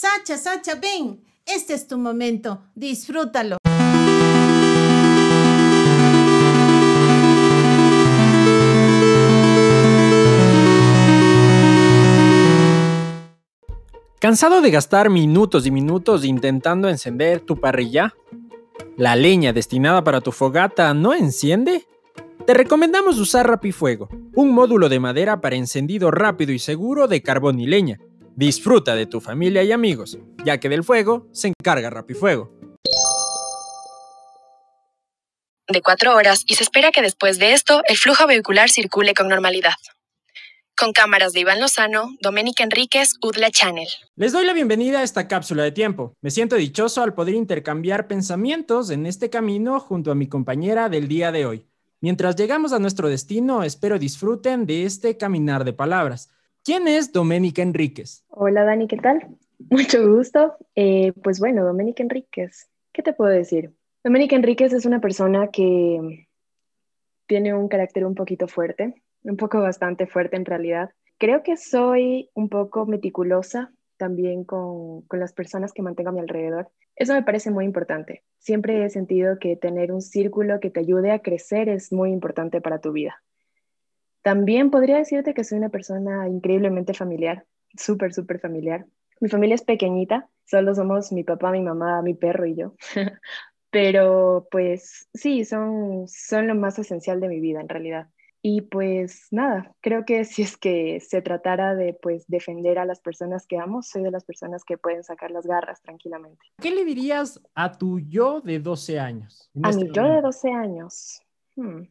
Sacha, Sacha, ven. Este es tu momento. Disfrútalo. ¿Cansado de gastar minutos y minutos intentando encender tu parrilla? ¿La leña destinada para tu fogata no enciende? Te recomendamos usar Rapifuego, un módulo de madera para encendido rápido y seguro de carbón y leña. Disfruta de tu familia y amigos, ya que del fuego se encarga Rapifuego. De cuatro horas y se espera que después de esto el flujo vehicular circule con normalidad. Con cámaras de Iván Lozano, Doménica Enríquez, UDLA Channel. Les doy la bienvenida a esta cápsula de tiempo. Me siento dichoso al poder intercambiar pensamientos en este camino junto a mi compañera del día de hoy. Mientras llegamos a nuestro destino, espero disfruten de este caminar de palabras. ¿Quién es Doménica Enríquez? Hola Dani, ¿qué tal? Mucho gusto. Eh, pues bueno, Doménica Enríquez, ¿qué te puedo decir? Doménica Enríquez es una persona que tiene un carácter un poquito fuerte, un poco bastante fuerte en realidad. Creo que soy un poco meticulosa también con, con, las personas que mantengo a mi alrededor. Eso me parece muy importante. Siempre he sentido que tener un círculo que te ayude a crecer es muy importante para tu vida. También podría decirte que soy una persona increíblemente familiar, súper, súper familiar. Mi familia es pequeñita, solo somos mi papá, mi mamá, mi perro y yo. Pero pues sí, son, son lo más esencial de mi vida en realidad. Y pues nada, creo que si es que se tratara de pues defender a las personas que amo, soy de las personas que pueden sacar las garras tranquilamente. ¿Qué le dirías a tu yo de 12 años? A este mi yo de 12 años. Hmm,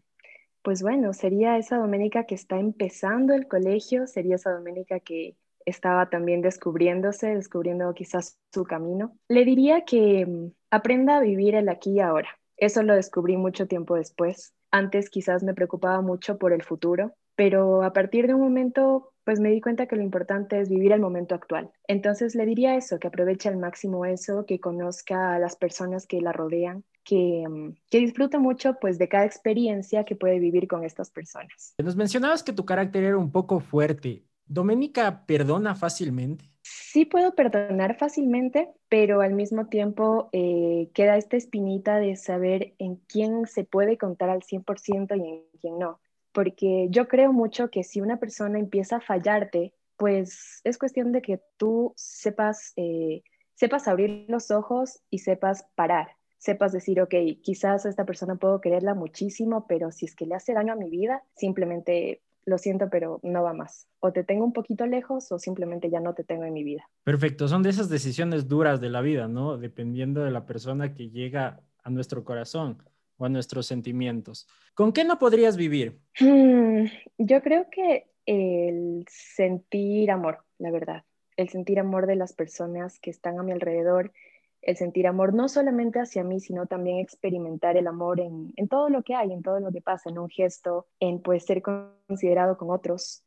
pues bueno, sería esa Doménica que está empezando el colegio, sería esa Doménica que estaba también descubriéndose, descubriendo quizás su camino. Le diría que mm, aprenda a vivir el aquí y ahora. Eso lo descubrí mucho tiempo después antes quizás me preocupaba mucho por el futuro, pero a partir de un momento pues me di cuenta que lo importante es vivir el momento actual. Entonces le diría eso, que aproveche al máximo eso, que conozca a las personas que la rodean, que, mm, que mucho pues de cada experiencia que puede vivir con estas personas. Nos mencionabas que tu carácter era un poco fuerte. ¿Doménica perdona fácilmente? sí puedo perdonar fácilmente, pero al mismo tiempo eh, queda esta espinita de saber en quién se puede contar al 100% y en quién no. Porque yo creo mucho que si una persona empieza a fallarte, pues es cuestión de que tú sepas, eh, sepas abrir los ojos y sepas parar. Sepas decir, ok, quizás a esta persona puedo quererla muchísimo, pero si es que le hace daño a mi vida, simplemente lo siento, pero no va más. O te tengo un poquito lejos o simplemente ya no te tengo en mi vida. Perfecto, son de esas decisiones duras de la vida, ¿no? Dependiendo de la persona que llega a nuestro corazón o a nuestros sentimientos. ¿Con qué no podrías vivir? Hmm, yo creo que el sentir amor, la verdad, el sentir amor de las personas que están a mi alrededor, el sentir amor no solamente hacia mí, sino también experimentar el amor en, todo lo que hay, en todo lo que pasa, en un gesto, en pues ser considerado con otros,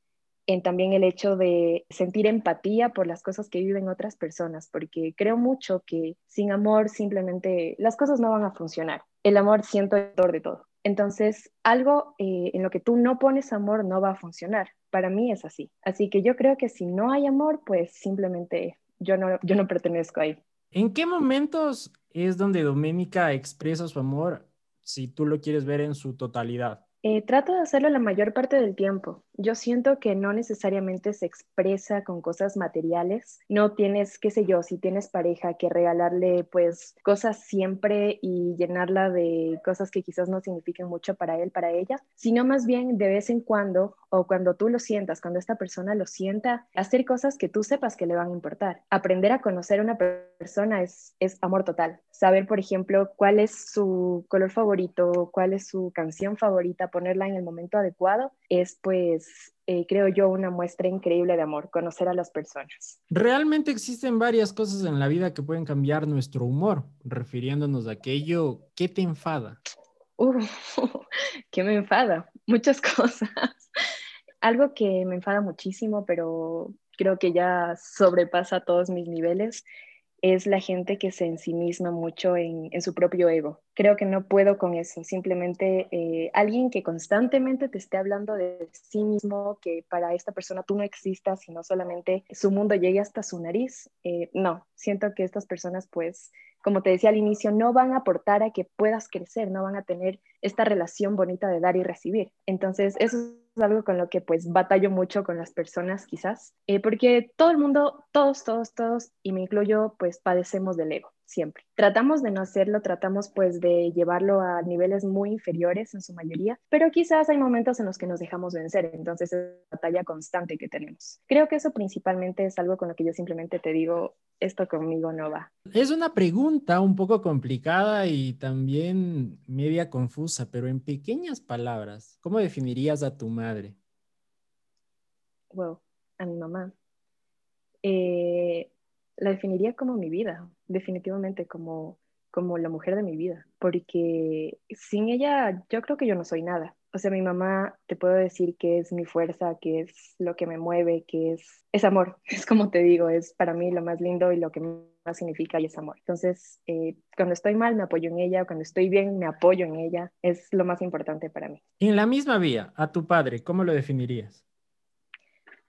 en también el hecho de sentir empatía por las cosas que viven otras personas, porque creo mucho que sin amor simplemente las cosas no van a funcionar. El amor siento el de todo. Entonces, algo eh, en lo que tú no pones amor no va a funcionar. Para mí es así. Así que yo creo que si no hay amor, pues simplemente yo no, yo no pertenezco ahí. ¿En qué momentos es donde Doménica expresa su amor si tú lo quieres ver en su totalidad? Eh, trato de hacerlo la mayor parte del tiempo. Yo siento que no necesariamente se expresa con cosas materiales. No tienes, qué sé yo, si tienes pareja, que regalarle pues cosas siempre y llenarla de cosas que quizás no signifiquen mucho para él, para ella, sino más bien de vez en cuando o cuando tú lo sientas, cuando esta persona lo sienta, hacer cosas que tú sepas que le van a importar. Aprender a conocer a una persona es, es amor total. Saber, por ejemplo, cuál es su color favorito, cuál es su canción favorita, ponerla en el momento adecuado, es pues eh, creo yo, una muestra increíble de amor, conocer a las personas. Realmente existen varias cosas en la vida que pueden cambiar nuestro humor, refiriéndonos a aquello que te enfada. Uh, ¿Qué me enfada? Muchas cosas. Algo que me enfada muchísimo, pero creo que ya sobrepasa todos mis niveles, es la gente que se ensimisma mucho en, en su propio ego. Creo que no puedo con eso. Simplemente eh, alguien que constantemente te esté hablando de sí mismo, que para esta persona tú no existas, sino solamente su mundo llegue hasta su nariz. Eh, no, siento que estas personas pues como te decía al inicio, no van a aportar a que puedas crecer, no van a tener esta relación bonita de dar y recibir. Entonces, eso es algo con lo que pues batallo mucho con las personas quizás, eh, porque todo el mundo, todos, todos, todos, y me incluyo, pues padecemos del ego siempre. Tratamos de no hacerlo, tratamos pues de llevarlo a niveles muy inferiores en su mayoría, pero quizás hay momentos en los que nos dejamos vencer, entonces es una batalla constante que tenemos. Creo que eso principalmente es algo con lo que yo simplemente te digo, esto conmigo no va. Es una pregunta un poco complicada y también media confusa, pero en pequeñas palabras, ¿cómo definirías a tu madre? Wow, a mi mamá. Eh, la definiría como mi vida, definitivamente como, como la mujer de mi vida, porque sin ella yo creo que yo no soy nada. O sea, mi mamá te puedo decir que es mi fuerza, que es lo que me mueve, que es, es amor. Es como te digo, es para mí lo más lindo y lo que más significa y es amor. Entonces, eh, cuando estoy mal me apoyo en ella, cuando estoy bien me apoyo en ella. Es lo más importante para mí. En la misma vía, a tu padre, ¿cómo lo definirías?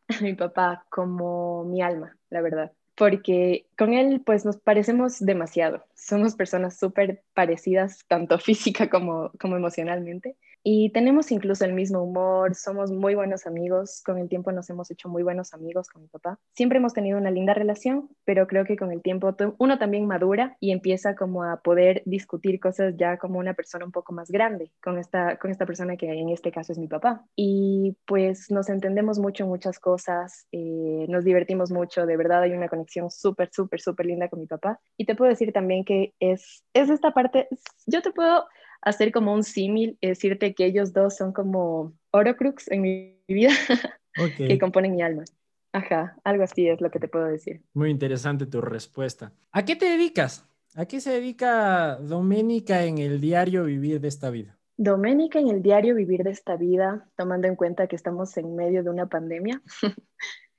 A mi papá como mi alma, la verdad porque con él pues nos parecemos demasiado. Somos personas súper parecidas, tanto física como, como emocionalmente. Y tenemos incluso el mismo humor, somos muy buenos amigos, con el tiempo nos hemos hecho muy buenos amigos con mi papá. Siempre hemos tenido una linda relación, pero creo que con el tiempo uno también madura y empieza como a poder discutir cosas ya como una persona un poco más grande con esta, con esta persona que en este caso es mi papá. Y pues nos entendemos mucho en muchas cosas, eh, nos divertimos mucho, de verdad hay una conexión súper, súper, súper linda con mi papá. Y te puedo decir también que es, es esta parte, yo te puedo hacer como un símil, decirte que ellos dos son como Orocrux en mi vida, que componen mi alma. Ajá, algo así es lo que te puedo decir. Muy interesante tu respuesta. ¿A qué te dedicas? ¿A qué se dedica Doménica en el diario Vivir de esta vida? Doménica en el diario Vivir de esta vida, tomando en cuenta que estamos en medio de una pandemia,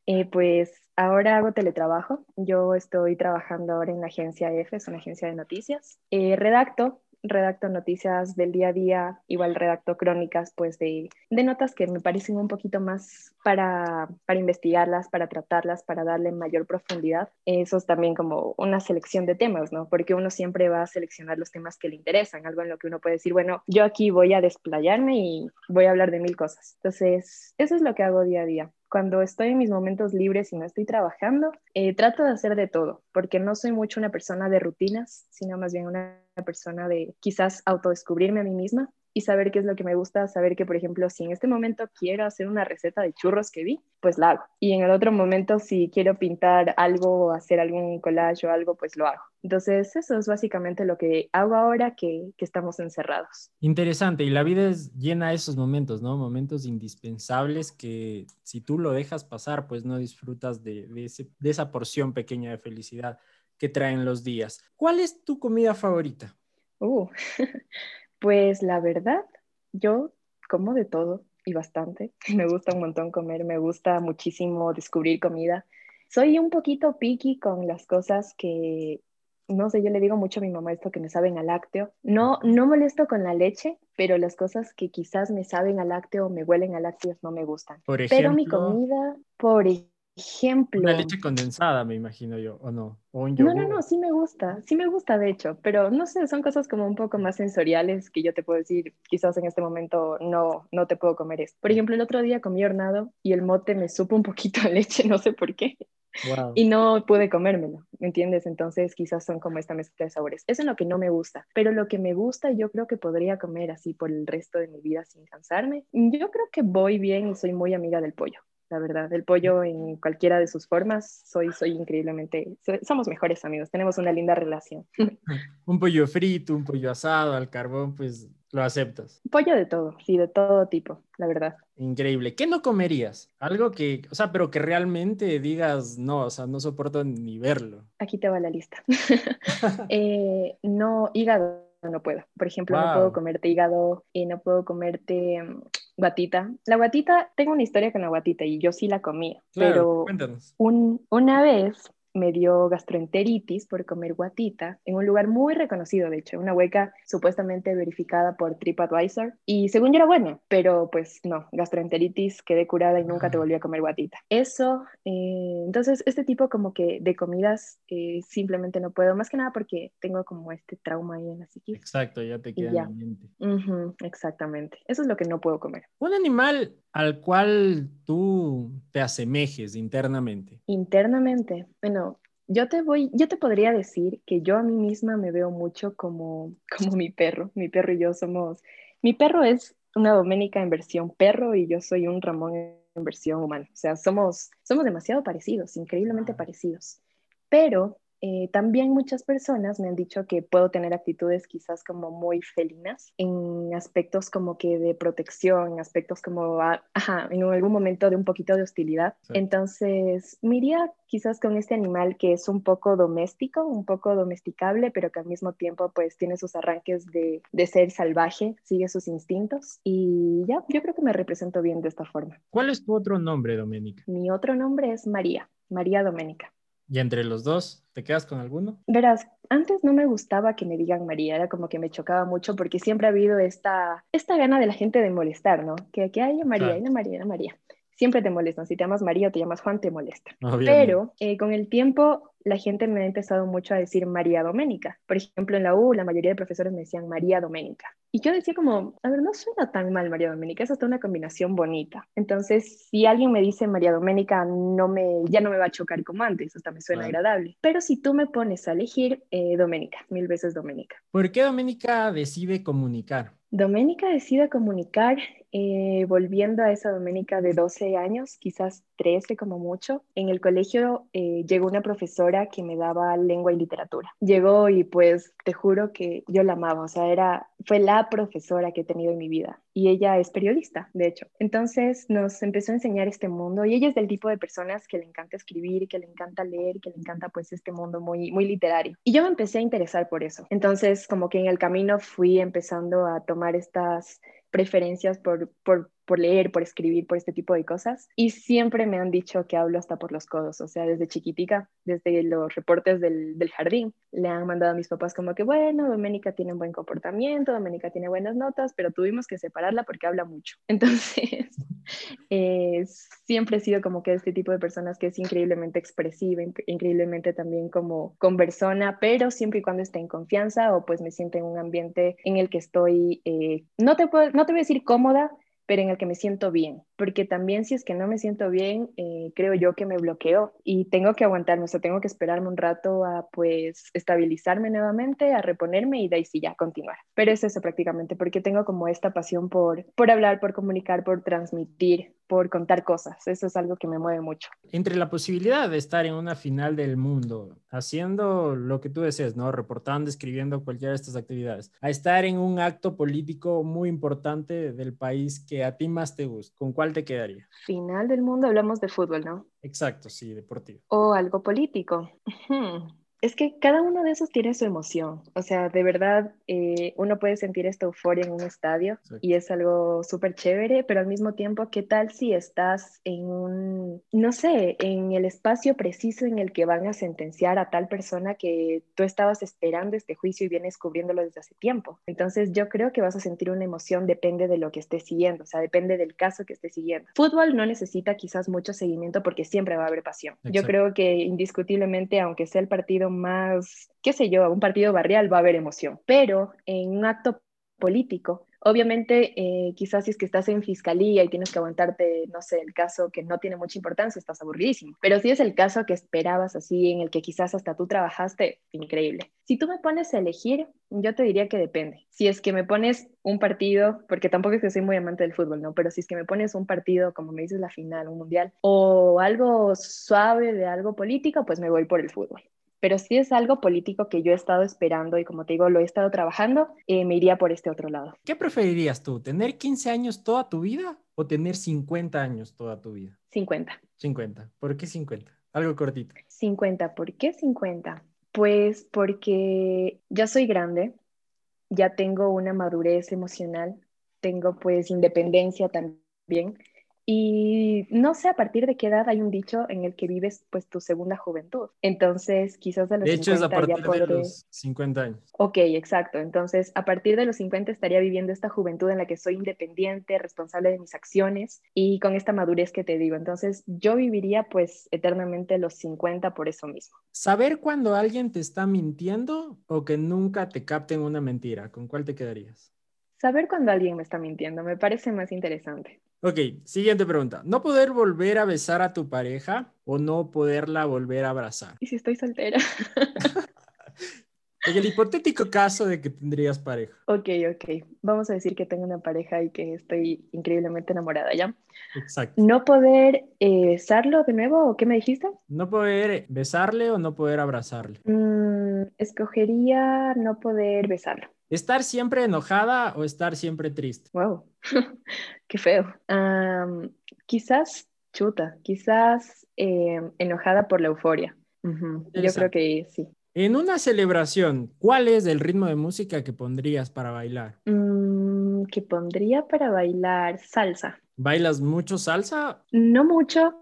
eh, pues ahora hago teletrabajo. Yo estoy trabajando ahora en la agencia EFE, es una agencia de noticias. Eh, redacto redacto noticias del día a día, igual redacto crónicas, pues de, de notas que me parecen un poquito más para, para, investigarlas, para tratarlas, para darle mayor profundidad. Eso es también como una selección de temas, ¿no? Porque uno siempre va a seleccionar los temas que le interesan, algo en lo que uno puede decir, bueno, yo aquí voy a desplayarme y voy a hablar de mil cosas. Entonces, eso es lo que hago día a día cuando estoy en mis momentos libres y no estoy trabajando, eh, trato de hacer de todo, porque no soy mucho una persona de rutinas, sino más bien una persona de quizás autodescubrirme a mí misma y saber qué es lo que me gusta, saber que, por ejemplo, si en este momento quiero hacer una receta de churros que vi, pues la hago. Y en el otro momento, si quiero pintar algo o hacer algún collage o algo, pues lo hago. Entonces, eso es básicamente lo que hago ahora que, que estamos encerrados. Interesante, y la vida es llena de esos momentos, ¿no? Momentos indispensables que si tú lo dejas pasar, pues no disfrutas de, de, ese, de esa porción pequeña de felicidad que traen los días. ¿Cuál es tu comida favorita? Uh, Pues la verdad, yo como de todo y bastante. Me gusta un montón comer, me gusta muchísimo descubrir comida. Soy un poquito picky con las cosas que, no sé, yo le digo mucho a mi mamá esto que me saben a lácteo. No, no molesto con la leche, pero las cosas que quizás me saben a lácteo o me huelen a lácteos no me gustan. Por ejemplo, pero mi comida, por ejemplo, ejemplo. Una leche condensada, me imagino yo, ¿o no? no, no, no, sí me gusta, sí me gusta de hecho, pero no sé, son cosas como un poco más sensoriales que yo te puedo decir, quizás en este momento no, no te puedo comer esto. Por ejemplo, el otro día comí hornado y el mote me supo un poquito a leche, no sé por qué. Y no pude comérmelo, ¿me entiendes? Entonces quizás son como esta mezcla de sabores. Eso es lo que no me gusta, pero lo que me gusta yo creo que podría comer así por el resto de mi vida sin cansarme. Yo creo que voy bien y soy muy amiga del pollo la verdad. El pollo en cualquiera de sus formas, soy, soy increíblemente, somos mejores amigos, tenemos una linda relación. un pollo frito, un pollo asado al carbón, pues lo aceptas. Pollo de todo, sí, de todo tipo, la verdad. Increíble. ¿Qué no comerías? Algo que, o sea, pero que realmente digas, no, o sea, no soporto ni verlo. Aquí te va la lista. Eh, no, hígado no puedo. Por ejemplo, no puedo comerte hígado y no puedo comerte mm, guatita. La guatita, tengo una historia con la guatita y yo sí la comía, pero Un, una vez me dio gastroenteritis por comer guatita en un lugar muy reconocido, de hecho, una hueca supuestamente verificada por TripAdvisor. Y según yo era buena, pero pues no, gastroenteritis, quedé curada y nunca te volví a comer guatita. Eso, eh, entonces, este tipo como que de comidas eh, simplemente no puedo, más que nada porque tengo como este trauma ahí en la psiquis. Exacto, ya te queda en la mente. exactamente. Eso es lo que no puedo comer. Un animal al cual tú te asemejes internamente. Internamente, bueno, yo te voy, yo te podría decir que yo a mí misma me veo mucho como, como mi perro. Mi perro y yo somos, mi perro es una Doménica en versión perro y yo soy un Ramón en versión humano. O sea, somos, somos demasiado parecidos, increíblemente parecidos. Pero eh, también muchas personas me han dicho que puedo tener actitudes quizás como muy felinas en aspectos como que de protección, en aspectos como, ah, ajá, en algún momento de un poquito de hostilidad. Entonces, me iría quizás con este animal que es un poco doméstico, un poco domesticable, pero que al mismo tiempo pues tiene sus arranques de, de ser salvaje, sigue sus instintos y ya, yo creo que me represento bien de esta forma. ¿Cuál es tu otro nombre, Doménica? Mi otro nombre es María, María Doménica. ¿Y entre los dos, te quedas con alguno? Verás, antes no me gustaba que me digan María, era como que me chocaba mucho porque siempre ha habido esta, esta gana de la gente de molestar, ¿no? Que, que haya María, hay María, hay María siempre te molestan. Si te llamas María o te llamas Juan, te molestan. Pero eh, con el tiempo la gente me ha empezado mucho a decir María Doménica. Por ejemplo, en la U la mayoría de profesores me decían María Doménica. Y yo decía como, a ver, no suena tan mal María Doménica, es hasta una combinación bonita. Entonces, si alguien me dice María Doménica, no me, ya no me va a chocar como antes, hasta me suena agradable. Pero si tú me pones a elegir, eh, Doménica, mil veces Doménica. ¿Por qué Doménica decide comunicar? Doménica decide comunicar, eh, volviendo a esa Doménica de 12 años, quizás 13 como mucho. En el colegio eh, llegó una profesora que me daba lengua y literatura. Llegó y pues te juro que yo la amaba, o sea, era, fue la profesora que he tenido en mi vida y ella es periodista, de hecho. Entonces nos empezó a enseñar este mundo y ella es del tipo de personas que le encanta escribir, que le encanta leer, que le encanta pues este mundo muy, muy literario. Y yo me empecé a interesar por eso. Entonces como que en el camino fui empezando a tomar estas preferencias por, por, por, leer, por escribir, por este tipo de cosas. Y siempre me han dicho que hablo hasta por los codos, o sea, desde chiquitica, desde los reportes del, jardín, le han mandado a mis papás como que, bueno, Doménica tiene un buen comportamiento, Doménica tiene buenas notas, pero tuvimos que separarla porque habla mucho. Entonces, eh, siempre he sido como que este tipo de personas que es increíblemente expresiva, increíblemente también como conversona, pero siempre y cuando esté en confianza o pues me siento en un ambiente en el que estoy, eh, no, te puedo, no te voy a decir cómoda, pero en el que me siento bien, porque también si es que no me siento bien, eh, creo yo que me bloqueo y tengo que aguantarme, o sea, tengo que esperarme un rato a pues estabilizarme nuevamente, a reponerme y de ahí sí ya continuar. Pero es eso prácticamente, porque tengo como esta pasión por, por hablar, por comunicar, por transmitir, por contar cosas. Eso es algo que me mueve mucho. Entre la posibilidad de estar en una final del mundo, haciendo lo que tú deseas, ¿no? Reportando, escribiendo cualquiera de estas actividades, a estar en un acto político muy importante del país que a ti más te gusta, ¿con cuál te quedaría? Final del mundo, hablamos de fútbol, ¿no? Exacto, sí, deportivo. O algo político. Es que cada uno de esos tiene su emoción. O sea, de verdad, eh, uno puede sentir esta euforia en un estadio y es algo súper chévere, pero al mismo tiempo, ¿qué tal si estás en un, no sé, en el espacio preciso en el que van a sentenciar a tal persona que tú estabas esperando este juicio y vienes cubriéndolo desde hace tiempo? Entonces, yo creo que vas a sentir una emoción, depende de lo que estés siguiendo, o sea, depende del caso que estés siguiendo. Fútbol no necesita quizás mucho seguimiento porque siempre va a haber pasión. Yo creo que indiscutiblemente, aunque sea el partido más, qué sé yo, un partido barrial va a haber emoción, pero en un acto político Obviamente, eh, quizás si es que estás en fiscalía y tienes que aguantarte, no sé, el caso que no tiene mucha importancia, estás aburridísimo. Pero si es el caso que esperabas así, en el que quizás hasta tú trabajaste, increíble. Si tú me pones a elegir, yo te diría que depende. Si es que me pones un partido, porque tampoco es que soy muy amante del fútbol, ¿no? Pero si es que me pones un partido, como me dices, la final, un mundial, o algo suave de algo político, pues me voy por el fútbol pero si es algo político que yo he estado esperando y como te digo, lo he estado trabajando, eh, me iría por este otro lado. ¿Qué preferirías tú, tener 15 años toda tu vida o tener 50 años toda tu vida? 50. 50. ¿Por qué 50? Algo cortito. 50. ¿Por qué 50? Pues porque ya soy grande, ya tengo una madurez emocional, tengo pues independencia también Y no sé a partir de qué edad hay un dicho en el que vives pues tu segunda juventud. Entonces, quizás a los De hecho, es a 50 ya partir de los 50 años. Ok, exacto. Entonces, a partir de los 50 estaría viviendo esta juventud en la que soy independiente, responsable de mis acciones y con esta madurez que te digo. Entonces, yo viviría pues eternamente los 50 por eso mismo. ¿Saber cuando alguien te está mintiendo o que nunca te capten una mentira? ¿Con cuál te quedarías? Saber cuando alguien me está mintiendo me parece más interesante. Ok, siguiente pregunta. ¿No poder volver a besar a tu pareja o no poderla volver a abrazar? ¿Y si estoy soltera? En el hipotético caso de que tendrías pareja. ok, ok. Vamos a decir que tengo una pareja y que estoy increíblemente enamorada, ¿ya? Exacto. ¿No poder eh, besarlo de nuevo o qué me dijiste? No poder besarle o no poder abrazarle. Mm, escogería no poder besarlo. ¿Estar siempre enojada o estar siempre triste? Wow, qué feo. Quizás chuta, quizás eh, enojada por la euforia. Yo creo que sí. En una celebración, ¿cuál es el ritmo de música que pondrías para bailar? Mm, ¿qué pondría para bailar? Salsa. ¿Bailas mucho salsa? No mucho,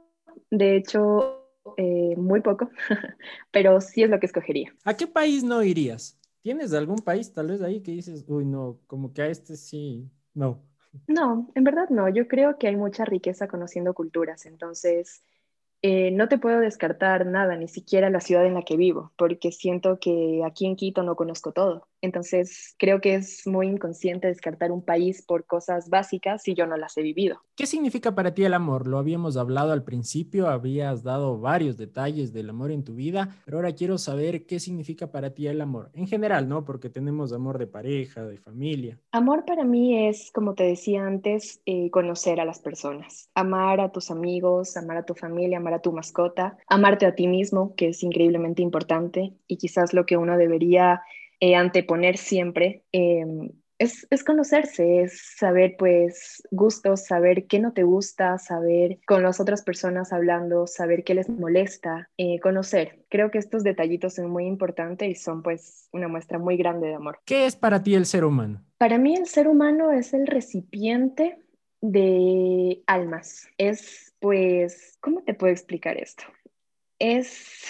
de hecho, eh, muy poco, pero sí es lo que escogería. ¿A qué país no irías? ¿Tienes algún país tal vez ahí que dices, uy, no, como que a este sí, no? No, en verdad no. Yo creo que hay mucha riqueza conociendo culturas, entonces eh, no te puedo descartar nada, ni siquiera la ciudad en la que vivo, porque siento que aquí en Quito no conozco todo. Entonces creo que es muy inconsciente descartar un país por cosas básicas si yo no las he vivido. ¿Qué significa para ti el amor? Lo habíamos hablado al principio, habías dado varios detalles del amor en tu vida, pero ahora quiero saber qué significa para ti el amor. En general, ¿no? Porque tenemos amor de pareja, de familia. Amor para mí es, como te decía antes, eh, conocer a las personas, amar a tus amigos, amar a tu familia, amar a tu mascota, amarte a ti mismo, que es increíblemente importante y quizás lo que uno debería eh, anteponer siempre. eh, es, es conocerse, es saber pues gustos, saber qué no te gusta, saber con las otras personas hablando, saber qué les molesta, eh, conocer. Creo que estos detallitos son muy importantes y son pues una muestra muy grande de amor. ¿Qué es para ti el ser humano? Para mí el ser humano es el recipiente de almas. Es, pues, ¿cómo te puedo explicar esto? Es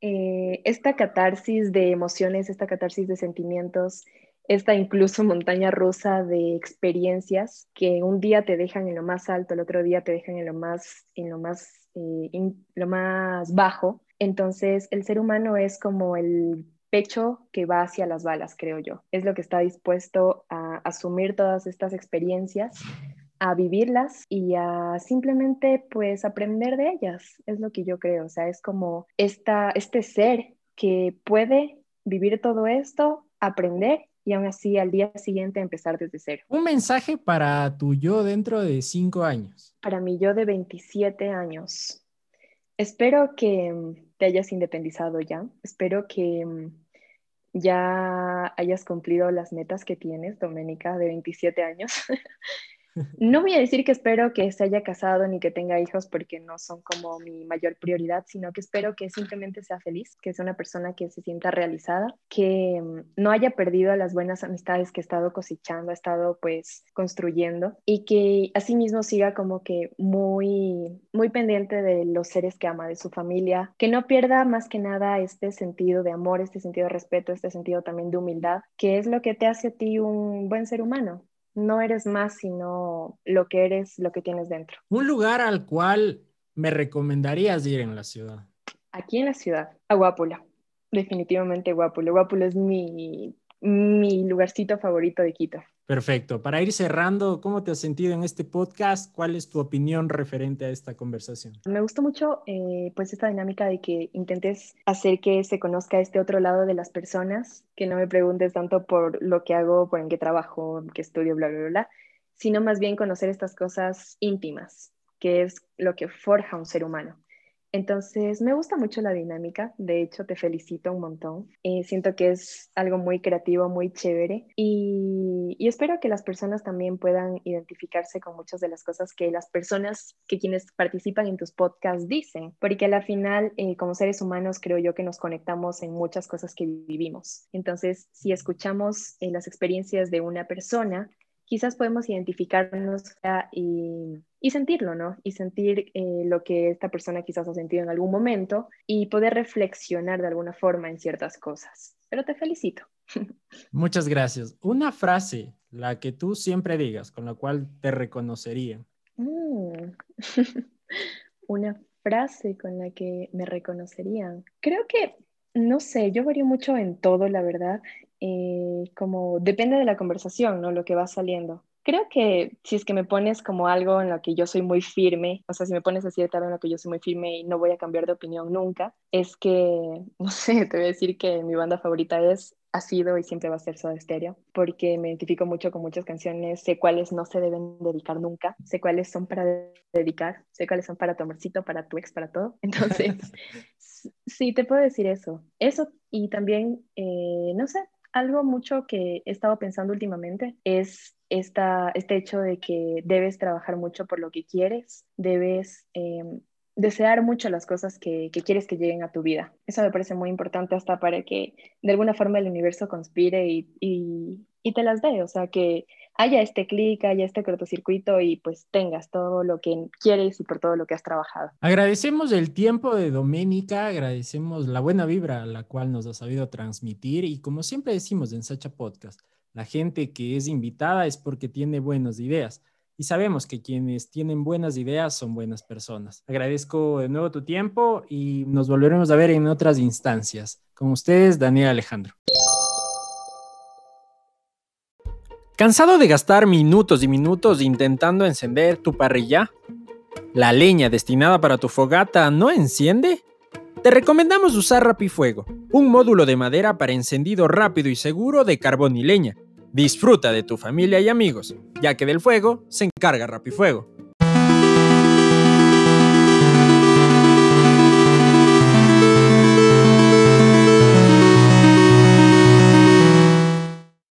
eh, esta catarsis de emociones, esta catarsis de sentimientos, esta incluso montaña rusa de experiencias que un día te dejan en lo más alto, el otro día te dejan en lo más, en lo más, eh, lo más bajo. Entonces, el ser humano es como el pecho que va hacia las balas, creo yo. Es lo que está dispuesto a asumir todas estas experiencias, a vivirlas y a simplemente pues aprender de ellas. Es lo que yo creo. O sea, es como esta, este ser que puede vivir todo esto, aprender y aún así al día siguiente empezar desde cero. Un mensaje para tu yo dentro de cinco años. Para mí, yo de 27 años, espero que te hayas independizado ya. Espero que ya hayas cumplido las metas que tienes, Doménica, de 27 años. No voy a decir que espero que se haya casado ni que tenga hijos porque no son como mi mayor prioridad, sino que espero que simplemente sea feliz, que sea una persona que se sienta realizada, que mm, no haya perdido las buenas amistades que ha estado cosechando, ha estado pues construyendo y que asimismo siga como que muy muy pendiente de los seres que ama, de su familia, que no pierda más que nada este sentido de amor, este sentido de respeto, este sentido también de humildad, que es lo que te hace a ti un buen ser humano no eres más sino lo que eres, lo que tienes dentro. Un lugar al cual me recomendarías ir en la ciudad. Aquí en la ciudad, a Guápula. Definitivamente Guápula. Guápula es mi, mi lugarcito favorito de Quito. Perfecto. Para ir cerrando, ¿cómo te has sentido en este podcast? ¿Cuál es tu opinión referente a esta conversación? Me gusta mucho eh, pues esta dinámica de que intentes hacer que se conozca este otro lado de las personas, que no me preguntes tanto por lo que hago, por en qué trabajo, qué estudio, bla, bla, bla, sino más bien conocer estas cosas íntimas, que es lo que forja un ser humano. Entonces, me gusta mucho la dinámica, de hecho te felicito un montón. Eh, siento que es algo muy creativo, muy chévere y, espero que las personas también puedan identificarse con muchas de las cosas que las personas, que quienes participan en tus podcasts dicen, porque a la final, eh, como seres humanos, creo yo que nos conectamos en muchas cosas que vivimos. Entonces, si escuchamos eh, las experiencias de una persona, quizás podemos identificarnos y, y sentirlo, ¿no? Y sentir eh, lo que esta persona quizás ha sentido en algún momento y poder reflexionar de alguna forma en ciertas cosas. Pero te felicito. Muchas gracias. Una frase, la que tú siempre digas, con la cual te reconocerían. Mm. Una frase con la que me reconocerían. Creo que, no sé, yo varío mucho en todo, la verdad. Eh, como depende de la conversación, ¿no? Lo que va saliendo. Creo que si es que me pones como algo en lo que yo soy muy firme, o sea, si me pones así de algo en lo que yo soy muy firme y no voy a cambiar de opinión nunca, es que, no sé, te voy a decir que mi banda favorita es ha sido y siempre va a ser Soda Stereo, porque me identifico mucho con muchas canciones, sé cuáles no se deben dedicar nunca, sé cuáles son para dedicar, sé cuáles son para tu amorcito, para tu ex, para todo. Entonces, sí, te puedo decir eso. Eso y también, eh, no sé, algo mucho que he estado pensando últimamente es esta, este hecho de que debes trabajar mucho por lo que quieres, debes em, desear mucho las cosas que, quieres que lleguen a tu vida. Eso me parece muy importante hasta para que de alguna forma el universo conspire y, te las dé, o sea, que haya este clic, haya este cortocircuito y pues tengas todo lo que quieres y por todo lo que has trabajado. Agradecemos el tiempo de Doménica, agradecemos la buena vibra la cual nos ha sabido transmitir y como siempre decimos en Sacha Podcast, la gente que es invitada es porque tiene buenas ideas y sabemos que quienes tienen buenas ideas son buenas personas. Agradezco de nuevo tu tiempo y nos volveremos a ver en otras instancias. Con ustedes, Daniel Alejandro. ¿Cansado de gastar minutos y minutos intentando encender tu parrilla? ¿La leña destinada para tu fogata no enciende? Te recomendamos usar Rapifuego, un módulo de madera para encendido rápido y seguro de carbón y leña Disfruta de tu familia y amigos, ya que del fuego se encarga Rapifuego.